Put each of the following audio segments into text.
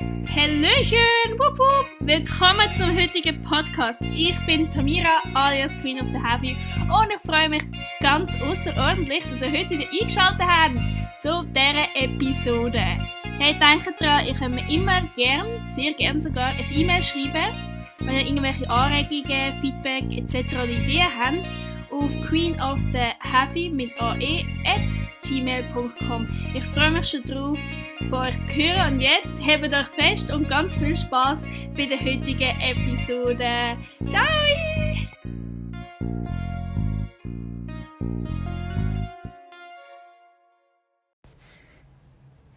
Hallöchen! Wupp, wupp. Willkommen zum heutigen Podcast. Ich bin Tamira alias Queen of the Heavy und ich freue mich ganz außerordentlich, dass ihr heute wieder eingeschaltet habt zu dieser Episode. Hey, denkt dran, ihr könnt mir immer gern, sehr gern sogar, ein E-Mail schreiben, wenn ihr irgendwelche Anregungen, Feedback etc. Ideen habt auf Queen of the Heavy mit ae gmail.com. Ich freue mich schon drauf, von euch zu hören und jetzt hebt euch fest und ganz viel Spaß bei der heutigen Episode. Ciao!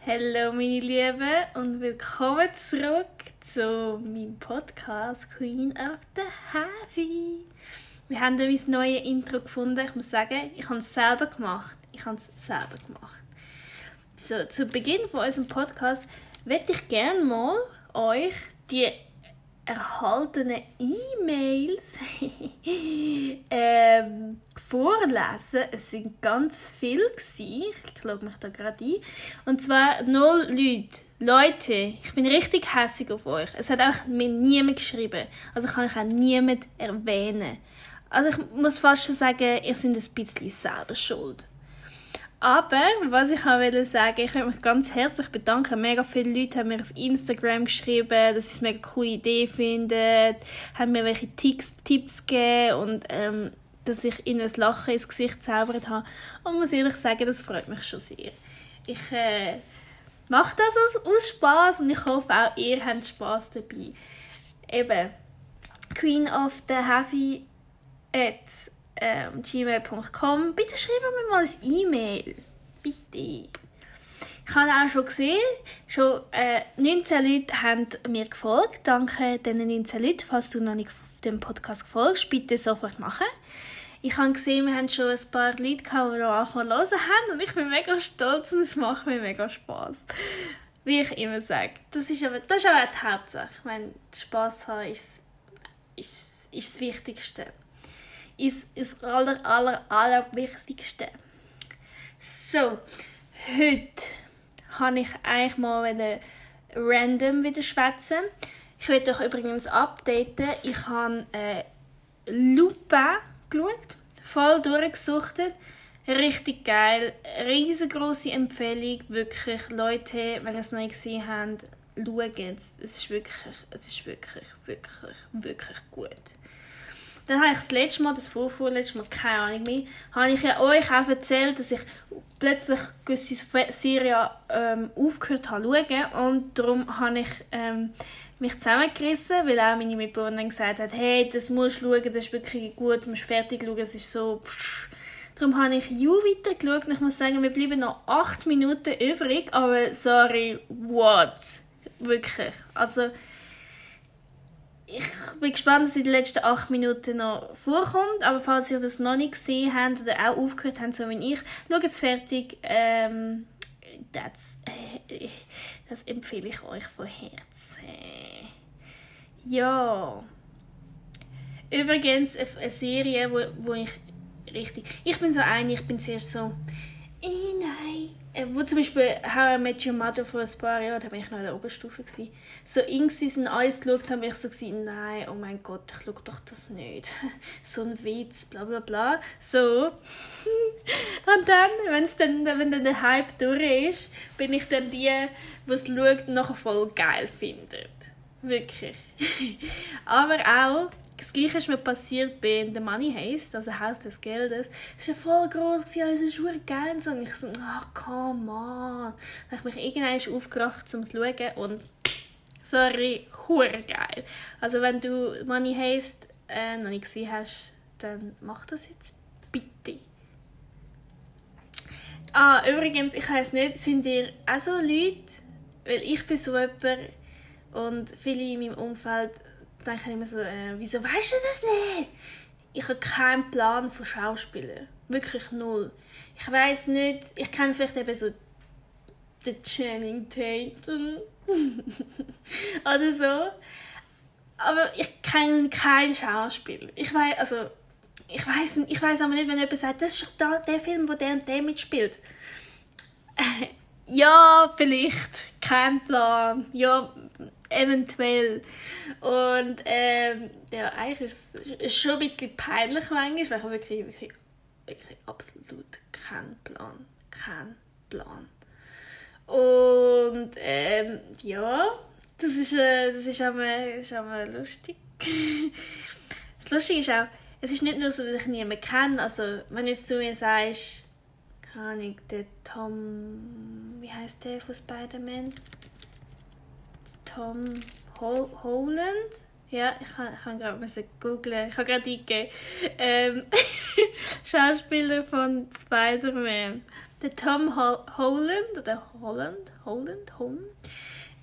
Hallo meine Lieben und willkommen zurück zu meinem Podcast Queen of the Heavy. Wir haben mein neues Intro gefunden. Ich muss sagen, ich habe es selber gemacht. Ich habe es selber gemacht. So, zu Beginn von unserem Podcast möchte ich gerne mal euch die erhaltenen E-Mails ähm, vorlesen. Es sind ganz viele Ich logge mich da gerade ein. Und zwar null Leute. Leute, ich bin richtig hässig auf euch. Es hat auch mir niemand geschrieben. Also kann ich auch niemand erwähnen. Also ich muss fast schon sagen, ihr seid ein bisschen selber schuld. Aber, was ich auch will sagen, ich möchte mich ganz herzlich bedanken. Mega viele Leute haben mir auf Instagram geschrieben, dass sie es eine mega coole Idee finden, haben mir welche Tipps, Tipps gegeben und ähm, dass ich ihnen ein Lachen ins Gesicht zaubert habe. Und muss ehrlich sagen, das freut mich schon sehr. Ich äh, mache das aus, aus Spaß und ich hoffe auch ihr habt Spaß dabei. Eben, Queen of the Heavy at ähm, gmail.com. Bitte schreiben mir mal ein E-Mail. Bitte. Ich habe auch schon gesehen, schon äh, 19 Leute haben mir gefolgt. Danke diesen 19 Leuten. Falls du noch nicht dem Podcast folgst, bitte sofort machen. Ich habe gesehen, wir haben schon ein paar Leute gehabt, die auch mal hören haben und ich bin mega stolz und es macht mir mega Spaß. Wie ich immer sage. Das ist aber, das ist aber die Hauptsache. Ich meine, Spaß haben ist, ist, ist das Wichtigste ist das aller, aller, aller Wichtigste. So, heute habe ich eigentlich mal random wieder schwätzen. Ich werde euch übrigens updaten. Ich habe äh, Lupa geschaut, voll durchgesuchtet. Richtig geil, riesengroße Empfehlung, wirklich Leute, wenn ihr es noch nicht gesehen habt, schaut es. Es ist wirklich, es ist wirklich, wirklich, wirklich gut. Dann habe ich das letzte Mal, das vorvorletzte Mal, keine Ahnung mehr, habe ich ja euch auch erzählt, dass ich plötzlich gewisse Serien ähm, aufgehört habe zu schauen und darum habe ich ähm, mich zusammengerissen, weil auch meine Mitbewohnerin gesagt hat, hey, das musst du schauen, das ist wirklich gut, du musst fertig schauen, es ist so... Darum habe ich You weitergeschaut und ich muss sagen, wir bleiben noch 8 Minuten übrig, aber sorry, what? Wirklich. Also ich bin gespannt, dass in den letzten acht Minuten noch vorkommt. Aber falls ihr das noch nicht gesehen habt oder auch aufgehört habt, so wie ich, schaut es fertig. Ähm, das, äh, das empfehle ich euch von Herzen. Ja. Übrigens eine Serie, wo, wo ich richtig... Ich bin so eine, ich bin zuerst so... Äh, wo zum Beispiel How I Met Your Mother vor ein paar Jahren, da war ich noch in der Oberstufe, gewesen. so in alles geschaut habe, ich so gewesen, nein, oh mein Gott, ich schaue doch das nicht. so ein Witz, bla bla bla. So. und dann, wenn's dann, wenn dann der Hype durch ist, bin ich dann die, die es schaut und nachher voll geil findet. Wirklich. Aber auch das gleiche ist mir passiert bei The Money Heist, also Haus des Geldes. Es war voll groß, es ist super geil. Und ich so, oh, come on. Dann habe ich mich irgendwann aufgerafft, um zu schauen. Und sorry, hure geil. Also wenn du Money Heist äh, noch nicht gesehen hast, dann mach das jetzt bitte. Ah, übrigens, ich weiß nicht, sind ihr auch so Leute, weil ich bin so jemand und viele in meinem Umfeld denke ich immer so, äh, wieso weißt du das nicht? Ich habe keinen Plan von Schauspielern. Wirklich null. Ich weiß nicht, ich kenne vielleicht eben so den Channing Tatum oder so. Aber ich kenne keinen Schauspieler. Ich weiß, also, ich weiß ich weiß aber nicht, wenn jemand sagt, das ist doch der Film, wo der und der mitspielt. ja, vielleicht. Kein Plan. Ja, eventuell. Und ähm, ja, eigentlich ist es schon ein bisschen peinlich manchmal, weil ich wirklich, wirklich, wirklich absolut keinen Plan, keinen Plan. Und ähm, ja, das ist, äh, das ist einmal, das ist einmal lustig. das Lustige ist auch, es ist nicht nur so, dass ich niemanden kenne. Also, wenn du jetzt zu mir sagst, keine Ahnung, der Tom, wie heißt der von Spider-Man? Tom Hol Holland? Ja, ich kann, ich gerade googeln. Ich habe gerade eingegeben. Ähm, Schauspieler von Spider-Man. Der Tom Hol Holland, oder Holland? Holland? Holland?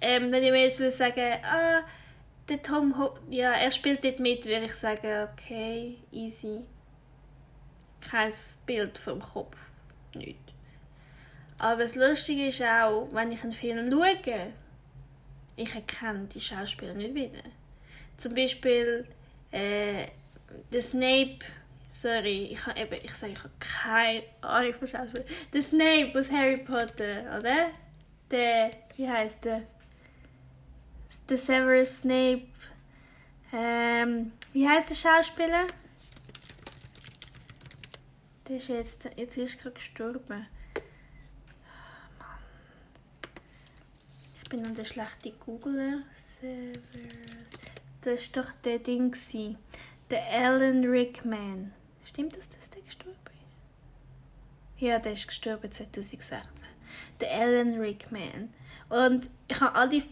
Ähm, wenn ich mir jetzt würde sagen, ah, der Tom Ho ja, er spielt dort mit, würde ich sagen, okay, easy. Kein Bild vom Kopf, nicht. Aber das Lustige ist auch, wenn ich einen Film schaue, ich erkenne die Schauspieler nicht wieder. Zum Beispiel äh, der Snape, sorry, ich, habe eben, ich sage, ich habe keine Ahnung von Schauspielern. Der Snape aus Harry Potter, oder? Der, wie heißt der? der Severus Snape. Ähm, wie heißt der Schauspieler? Der ist jetzt, jetzt ist gerade gestorben. Ich bin an der schlechte Googler. Severus. Das war doch der Ding. Der Alan Rickman. Stimmt das, dass der gestorben ist? Ja, der ist gestorben 2016. Der Alan Rickman. Und ich habe all die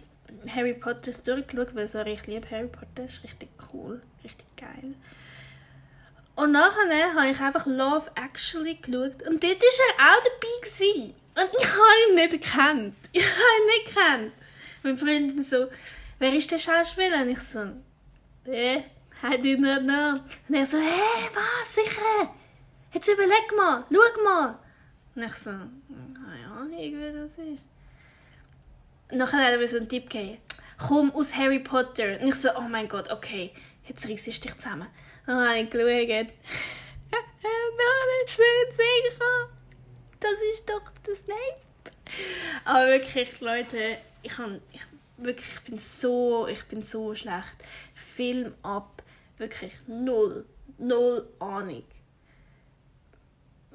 Harry Potter durchgeschaut, weil sorry, ich liebe Harry Potter, das ist richtig cool, richtig geil. Und nachher habe ich einfach Love Actually geschaut und dort war er auch dabei. Gewesen. Und ich habe ihn nicht erkannt. Ich habe ihn nicht erkannt. Mein Freund so, wer ist der Schauspieler? Und ich so, eh, I do not know. Und er so, hey, was, sicher? Jetzt überleg mal, schau mal. Und ich so, keine Ahnung, wie das ist nachher hat er mir so einen Tipp gegeben. Komm aus Harry Potter. Und ich so, oh mein Gott, okay, jetzt reiss ich dich zusammen. Dann habe ich geschaut. Noch nicht schnell sehen Das ist doch das Snape. Aber wirklich, Leute, ich, kann, ich, wirklich, ich bin so, ich bin so schlecht. Film ab, wirklich null, null Ahnung.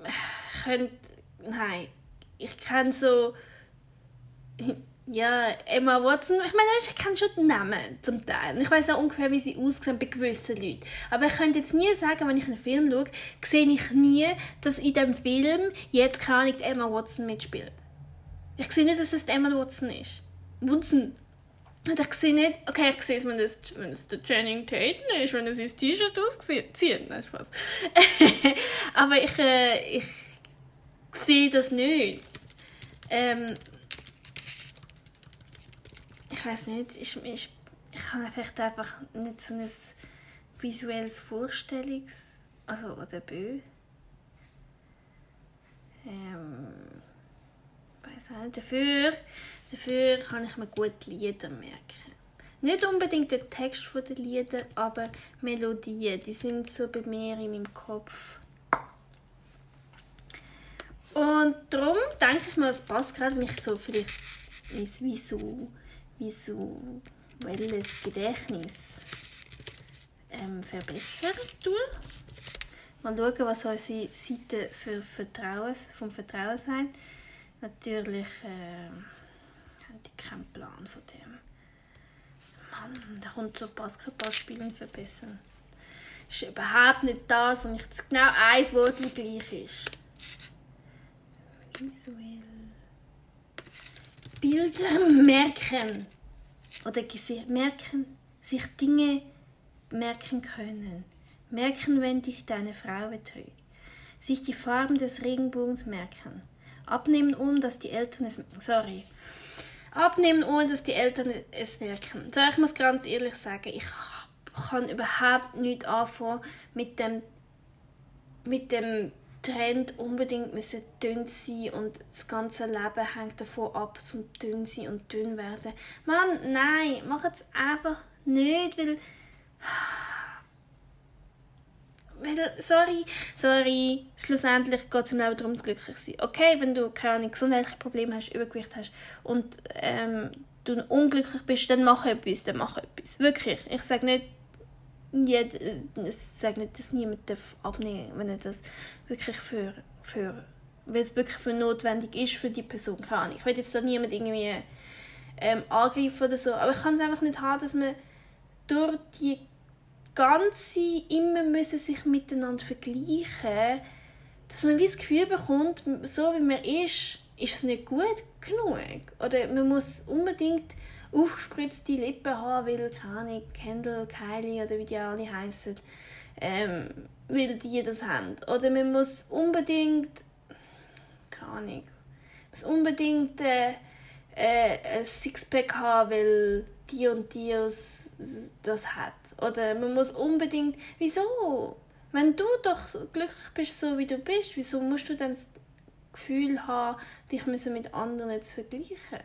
Ich könnte, nein, ich kenne so ja, Emma Watson, ich meine, ich kenne schon den Namen zum Teil. Ich weiß auch ungefähr, wie sie aussehen bei gewissen Leuten. Aber ich könnte jetzt nie sagen, wenn ich einen Film schaue, sehe ich nie, dass in dem Film jetzt keine Ahnung, Emma Watson mitspielt. Ich sehe nicht, dass es Emma Watson ist. Watson. Und ich sehe nicht, okay, ich sehe es, wenn es, wenn es der Channing Tatum ist, wenn er sein T-Shirt auszieht. Nein, Spaß. Aber ich, äh, ich sehe das nicht. Ähm, ich weiß nicht, ich, ich, ich habe vielleicht einfach nicht so ein visuelles Vorstellungs... also oder Bö. Ähm, weiß auch nicht. Dafür, dafür kann ich mir gut Lieder merken. Nicht unbedingt den Text der Lieder, aber Melodien, die sind so bei mir in meinem Kopf. Und darum denke ich mal, es passt gerade, wenn ich so vielleicht mein Visu visuelles Gedächtnis ähm, verbessern tue. Mal schauen, was unsere Seite für Vertrauen, vom Vertrauen sagt. Natürlich äh, haben die keinen Plan von dem. Mann, da kommt so Basketballspielen verbessern. Das ist überhaupt nicht das und nicht genau ein Wort, das gleich ist. Visuell. Bilder merken oder merken, sich Dinge merken können. Merken, wenn dich deine Frau betrügt. Sich die Farben des Regenbogens merken. Abnehmen, ohne dass die Eltern es. Sorry. Abnehmen, ohne dass die Eltern es merken. So, ich muss ganz ehrlich sagen, ich kann überhaupt nicht anfangen mit dem, mit dem Trend unbedingt müssen dünn sein und das ganze Leben hängt davon ab, zum dünn sein und dünn werden. Mann, nein, mach es einfach nicht, weil weil, sorry, sorry, schlussendlich geht es im Leben darum, glücklich zu sein. Okay, wenn du keine Ahnung, gesundheitliche Probleme hast, Übergewicht hast und ähm, du unglücklich bist, dann mach etwas, dann mach etwas. Wirklich. Ich sage nicht, jeder, ich sage nicht, dass niemand abnehmen darf, wenn er das wirklich für, für weil es wirklich für notwendig ist für die Person. Keine. Ich will jetzt da niemand irgendwie ähm, angreifen oder so, aber ich kann es einfach nicht haben, dass man durch die ganze immer müssen sich miteinander vergleichen, dass man wie das Gefühl bekommt, so wie man ist, ist es nicht gut genug. Oder man muss unbedingt aufgespritzte Lippen haben, weil, keine Kendall, Kylie oder wie die alle heißen, ähm, weil die das haben. Oder man muss unbedingt, keine Ahnung, muss unbedingt äh, äh, ein Sixpack haben, weil die und die das hat. Oder man muss unbedingt, wieso? Wenn du doch glücklich bist, so wie du bist, wieso musst du dann Gefühl haben, dich mit anderen zu vergleichen.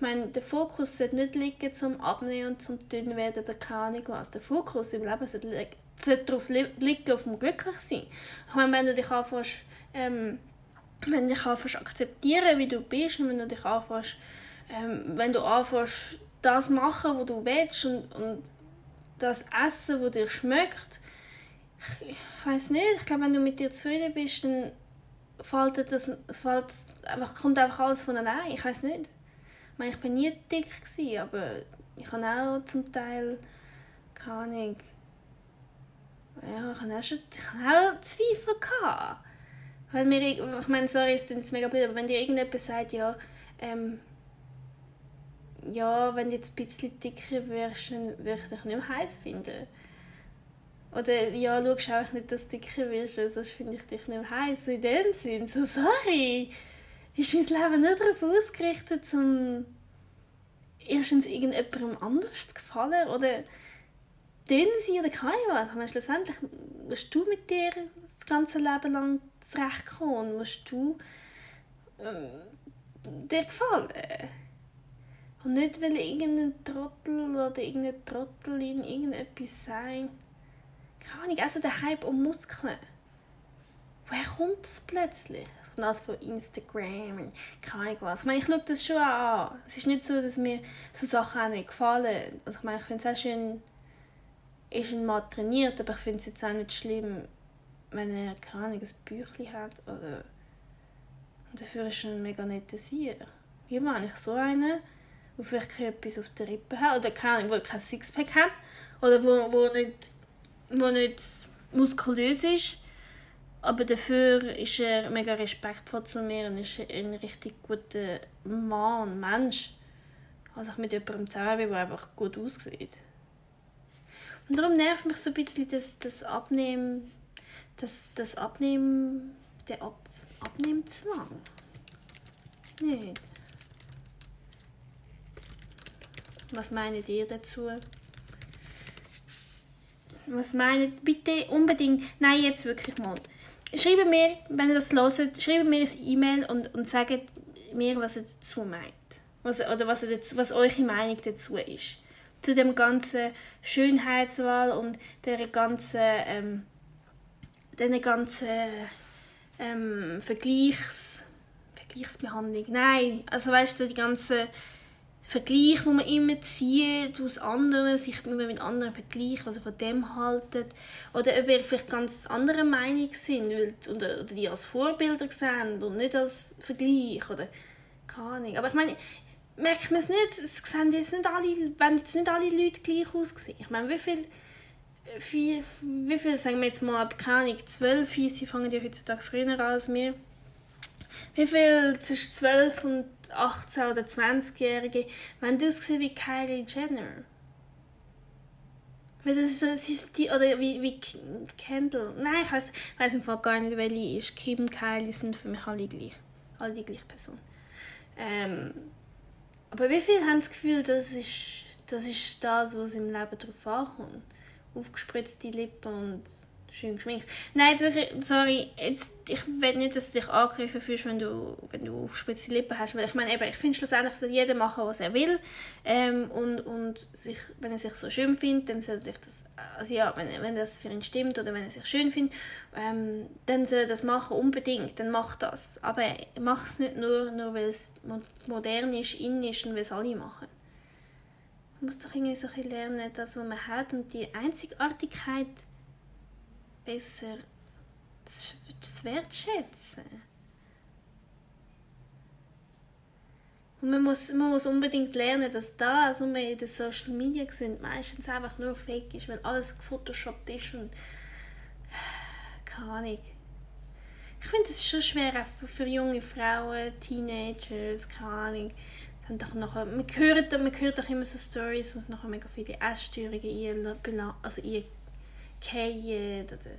Meine, der Fokus sollte nicht liegen zum Abnehmen und zum dünn werden oder keine Ahnung was. Der Fokus im Leben sollte, li sollte darauf li liegen, auf dem glücklich sein. Ich meine, wenn du dich anfängst, ähm, wenn dich anfängst akzeptieren, wie du bist und wenn du dich anfängst, ähm, wenn du anfängst, das machen, was du willst und, und das Essen, das dir schmeckt, ich, ich weiß nicht, ich glaube, wenn du mit dir zufrieden bist, dann fällt das, fällt einfach, kommt einfach alles von allein. Ich weiß nicht. Ich, meine, ich bin nie dick, gewesen, aber ich habe auch zum Teil, keine ja, ich habe auch, auch Zweifel. Weil mir, ich meine, sorry, ist jetzt mega blöd, aber wenn dir irgendjemand sagt, ja, ähm, ja, wenn du jetzt ein bisschen dicker wirst, dann würde ich dich nicht mehr heiß finden. Oder ja, schau auch nicht, dass du dicker wirst, weil sonst finde ich dich nicht heiß. In dem Sinn, so sorry. Ist mein Leben nicht darauf ausgerichtet, um erstens irgendjemandem anders zu gefallen oder dünn sein oder keine was. Meine, schlussendlich musst du mit dir das ganze Leben lang zurechtkommen und musst du ähm, dir gefallen. Und nicht, weil irgendein Trottel oder irgendeine Trottelin irgendetwas sagt keine Ahnung, also der Hype um Muskeln. Woher kommt das plötzlich? Das kommt alles von Instagram und keine Ahnung was. Ich meine, ich schaue das schon an. Es ist nicht so, dass mir so Sachen auch nicht gefallen. Also ich meine, ich finde es auch schön, ist ein Mann trainiert, aber ich finde es jetzt auch nicht schlimm, wenn er, keine Ahnung, ein Büchlein hat oder... Und dafür ist er ein mega netter Sieg. Wie meine ich so einen, der vielleicht etwas auf der Rippe hat oder keine Ahnung, der kein Sixpack hat oder wo, wo nicht der nicht muskulös ist, aber dafür ist er mega respektvoll zu mir und ist ein richtig guter Mann, Mensch. Also ich mit jemandem zusammen bin, der einfach gut aussieht. Und darum nervt mich so ein bisschen das, das Abnehmen, das, das Abnehmen, der Ab, Abnehmzwang. Nicht. Was meint ihr dazu? Was meint Bitte unbedingt. Nein, jetzt wirklich mal. Schreibt mir, wenn ihr das hört, schreibt mir ein E-Mail und, und sagt mir, was ihr dazu meint. Was, oder was, ihr dazu, was eure Meinung dazu ist. Zu dem ganzen Schönheitswahl und der ganzen, ähm, der ganzen ähm, Vergleichs, Vergleichsbehandlung. Nein, also weißt du, die ganze Vergleich, den man immer zieht aus anderen, sich immer mit anderen vergleicht, was er von dem haltet. Oder ob ihr vielleicht ganz andere Meinung sind oder, oder die als Vorbilder sehen und nicht als Vergleich. Oder keine Ahnung. Aber ich meine, merkt man es nicht, es sehen jetzt nicht alle, wenn jetzt nicht alle Leute gleich aussehen. Ich meine, wie viel, wie, wie viel sagen wir jetzt mal, keine Ahnung, zwölf, sie fangen ja heutzutage früher an als wir. Wie viel zwischen 12 und 18 oder 20-Jährige, wenn du ausgesehen wie Kylie Jenner. Weil das ist, das ist die, oder wie, wie Kendall. Nein, ich weiß, weiß im Fall gar nicht, welche ist. Kim, Kylie sind für mich alle gleich. Alle die gleiche Person. Ähm, aber wie viele haben das Gefühl, das ist, das ist das, was im Leben drauf ankommt? Aufgespritzte Lippen und schön geschminkt. Nein, jetzt wirklich, sorry, jetzt, ich will nicht, dass du dich angegriffen fühlst, wenn du, wenn du aufgespitzte Lippen hast, weil ich meine, eben, ich finde schlussendlich soll jeder machen, was er will ähm, und, und sich, wenn er sich so schön findet, dann soll sich das, also ja, wenn, wenn das für ihn stimmt oder wenn er sich schön findet, ähm, dann soll er das machen, unbedingt, dann mach das. Aber mach es nicht nur, nur weil es modern ist, in ist und weil es alle machen. Man muss doch irgendwie so ein bisschen lernen, das, was man hat und die Einzigartigkeit besser zu wertschätzen. Und man muss, man muss unbedingt lernen, dass das, was wir in den Social Media sehen, meistens einfach nur fake ist, weil alles gefotoshoppt ist und keine Ahnung. Ich finde es schon schwer für, für junge Frauen, Teenagers, keine Ahnung. Doch nachher, man, hört, man hört doch immer so Stories, wo nachher mega viele Essstörungen also eingehen oder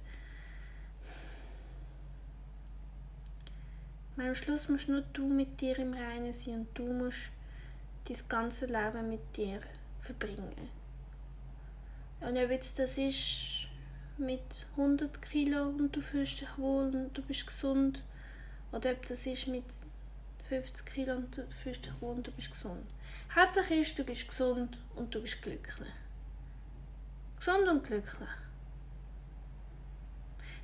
am Schluss musst nur du mit dir im Reinen sein und du musst dein ganze Leben mit dir verbringen. Und ob jetzt das ist mit 100 Kilo und du fühlst dich wohl und du bist gesund, oder ob das ist mit 50 Kilo und du fühlst dich wohl und du bist gesund. Hauptsache ist, du bist gesund und du bist glücklich. Gesund und glücklich.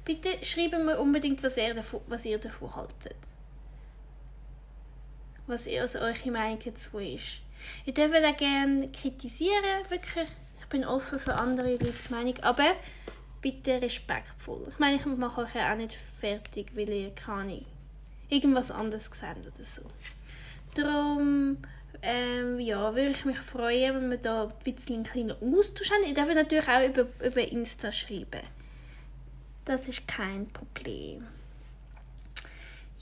Bitte schreibt mir unbedingt, was ihr davon, was ihr davon haltet was also eure Meinung dazu ist. Ihr dürft auch gerne kritisieren, wirklich. Ich bin offen für andere Leute Meinung, aber bitte respektvoll. Ich meine, ich mache euch ja auch nicht fertig, weil ihr keine irgendwas anderes seht oder so. Darum ähm, ja, würde ich mich freuen, wenn wir da ein bisschen einen kleinen Austausch haben. Ihr dürft natürlich auch über, über Insta schreiben. Das ist kein Problem.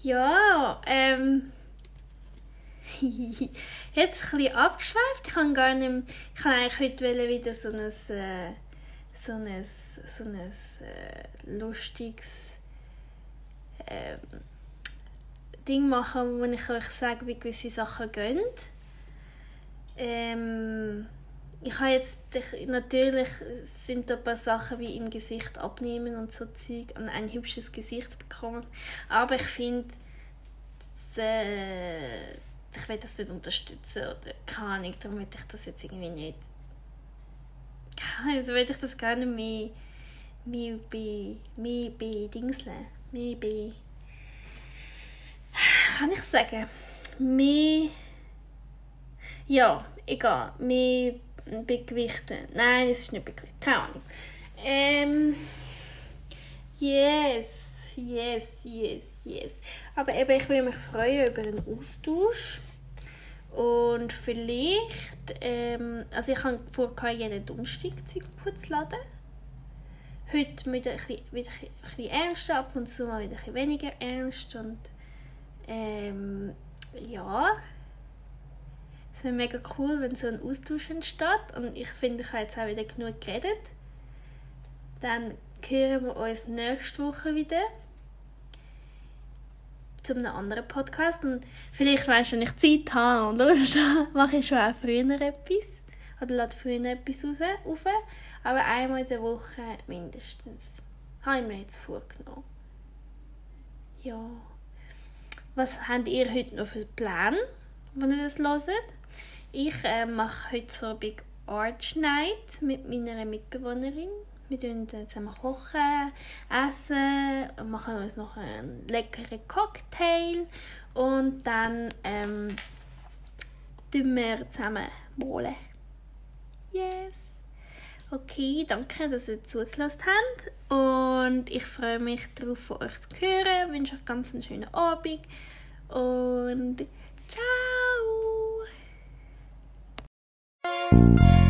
Ja, ähm, Jetzt ein bisschen abgeschweift. Ich kann gar nicht mehr, ich kann eigentlich heute wieder so ein, äh, so ein, so ein äh, lustiges äh, Ding machen, wo ich euch sage, wie gewisse Sachen gehen. Ähm, ich habe jetzt, natürlich sind da ein paar Sachen wie im Gesicht abnehmen und so Zeug und ein hübsches Gesicht bekommen, aber ich finde, äh, ich will das nicht unterstützen oder keine Ahnung, darum will ich das jetzt irgendwie nicht. Keine also will ich das gerne mehr, mehr bei, mehr bei Dingseln, mehr bei, kann ich sagen, mehr, ja, egal, mehr bei Gewichten. Nein, es ist nicht bei Gewichten, keine Ahnung. Ähm, yes, yes, yes, yes. Aber eben, ich würde mich freuen über einen Austausch. Und vielleicht, ähm, also ich habe vor, jeden Donnerstag zu laden. Heute mit ein bisschen, wieder ein bisschen ernster, ab und zu mal wieder ein bisschen weniger ernst. Und ähm, ja, es wäre mega cool, wenn so ein Austausch entsteht. Und ich finde, ich habe jetzt auch wieder genug geredet. Dann hören wir uns nächste Woche wieder zu einem anderen Podcast. Und vielleicht weißt du, wenn ich Zeit habe Lust mache ich schon auch früher etwas. Oder lade früher etwas raus, auf. Aber einmal in der Woche mindestens. Habe ich mir jetzt vorgenommen. Ja. Was habt ihr heute noch für Pläne, wenn ihr das hört? Ich äh, mache heute so Big Arch Night mit meiner Mitbewohnerin. Wir kochen zusammen kochen, essen, machen uns noch einen leckeren Cocktail und dann ähm, tun wir zusammen malen. Yes! Okay, danke, dass ihr zugelassen habt und ich freue mich darauf, von euch zu hören. Ich wünsche euch ganz einen schönen Abend und ciao! thank you